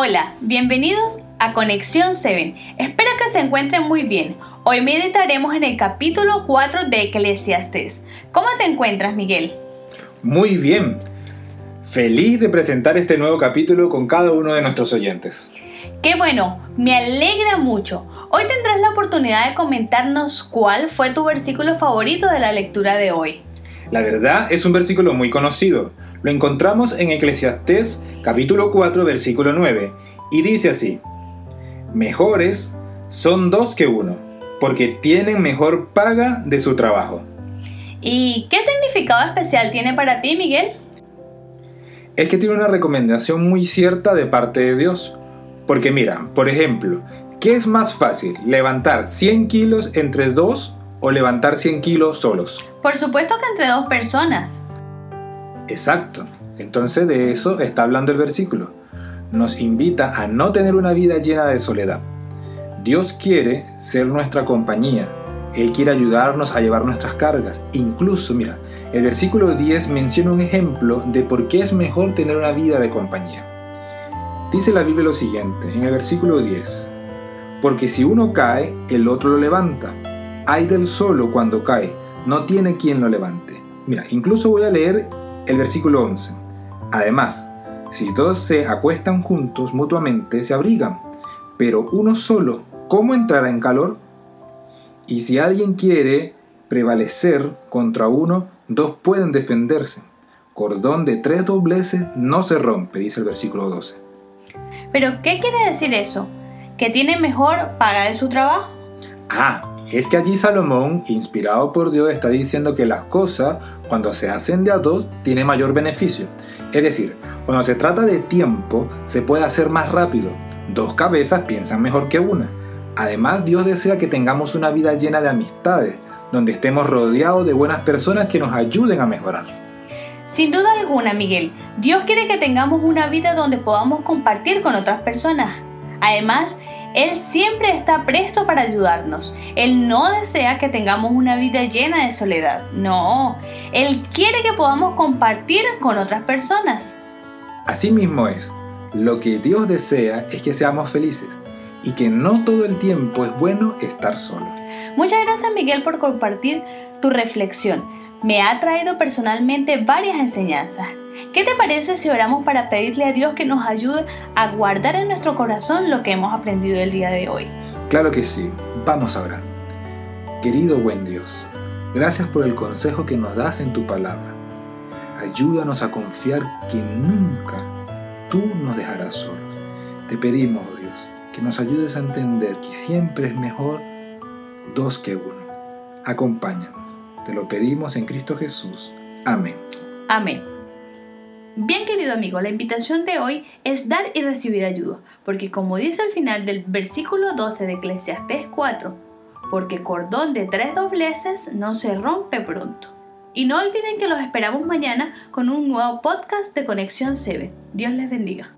Hola, bienvenidos a Conexión 7. Espero que se encuentren muy bien. Hoy meditaremos en el capítulo 4 de Eclesiastes. ¿Cómo te encuentras, Miguel? Muy bien. Feliz de presentar este nuevo capítulo con cada uno de nuestros oyentes. Qué bueno, me alegra mucho. Hoy tendrás la oportunidad de comentarnos cuál fue tu versículo favorito de la lectura de hoy. La verdad es un versículo muy conocido. Lo encontramos en Eclesiastés capítulo 4 versículo 9 y dice así, Mejores son dos que uno, porque tienen mejor paga de su trabajo. ¿Y qué significado especial tiene para ti, Miguel? Es que tiene una recomendación muy cierta de parte de Dios. Porque mira, por ejemplo, ¿qué es más fácil? ¿Levantar 100 kilos entre dos o levantar 100 kilos solos? Por supuesto que entre dos personas. Exacto. Entonces de eso está hablando el versículo. Nos invita a no tener una vida llena de soledad. Dios quiere ser nuestra compañía. Él quiere ayudarnos a llevar nuestras cargas. Incluso, mira, el versículo 10 menciona un ejemplo de por qué es mejor tener una vida de compañía. Dice la Biblia lo siguiente, en el versículo 10, porque si uno cae, el otro lo levanta. Hay del solo cuando cae, no tiene quien lo levante. Mira, incluso voy a leer el versículo 11. Además, si dos se acuestan juntos mutuamente, se abrigan, pero uno solo, ¿cómo entrará en calor? Y si alguien quiere prevalecer contra uno, dos pueden defenderse. Cordón de tres dobleces no se rompe, dice el versículo 12. ¿Pero qué quiere decir eso? ¿Que tiene mejor paga de su trabajo? Ah, es que allí Salomón, inspirado por Dios, está diciendo que las cosas, cuando se hacen de a dos, tienen mayor beneficio. Es decir, cuando se trata de tiempo, se puede hacer más rápido. Dos cabezas piensan mejor que una. Además, Dios desea que tengamos una vida llena de amistades, donde estemos rodeados de buenas personas que nos ayuden a mejorar. Sin duda alguna, Miguel, Dios quiere que tengamos una vida donde podamos compartir con otras personas. Además, Él siempre está presto para ayudarnos. Él no desea que tengamos una vida llena de soledad. No, Él quiere que podamos compartir con otras personas. Así mismo es. Lo que Dios desea es que seamos felices y que no todo el tiempo es bueno estar solo. Muchas gracias Miguel por compartir tu reflexión me ha traído personalmente varias enseñanzas. ¿Qué te parece si oramos para pedirle a Dios que nos ayude a guardar en nuestro corazón lo que hemos aprendido el día de hoy? Claro que sí, vamos a orar. Querido buen Dios, gracias por el consejo que nos das en tu palabra. Ayúdanos a confiar que nunca tú nos dejarás solos. Te pedimos, oh Dios, que nos ayudes a entender que siempre es mejor dos que uno. Acompáñanos te lo pedimos en Cristo Jesús. Amén. Amén. Bien querido amigo, la invitación de hoy es dar y recibir ayuda, porque como dice al final del versículo 12 de Eclesiastes 4, porque cordón de tres dobleces no se rompe pronto. Y no olviden que los esperamos mañana con un nuevo podcast de Conexión 7. Dios les bendiga.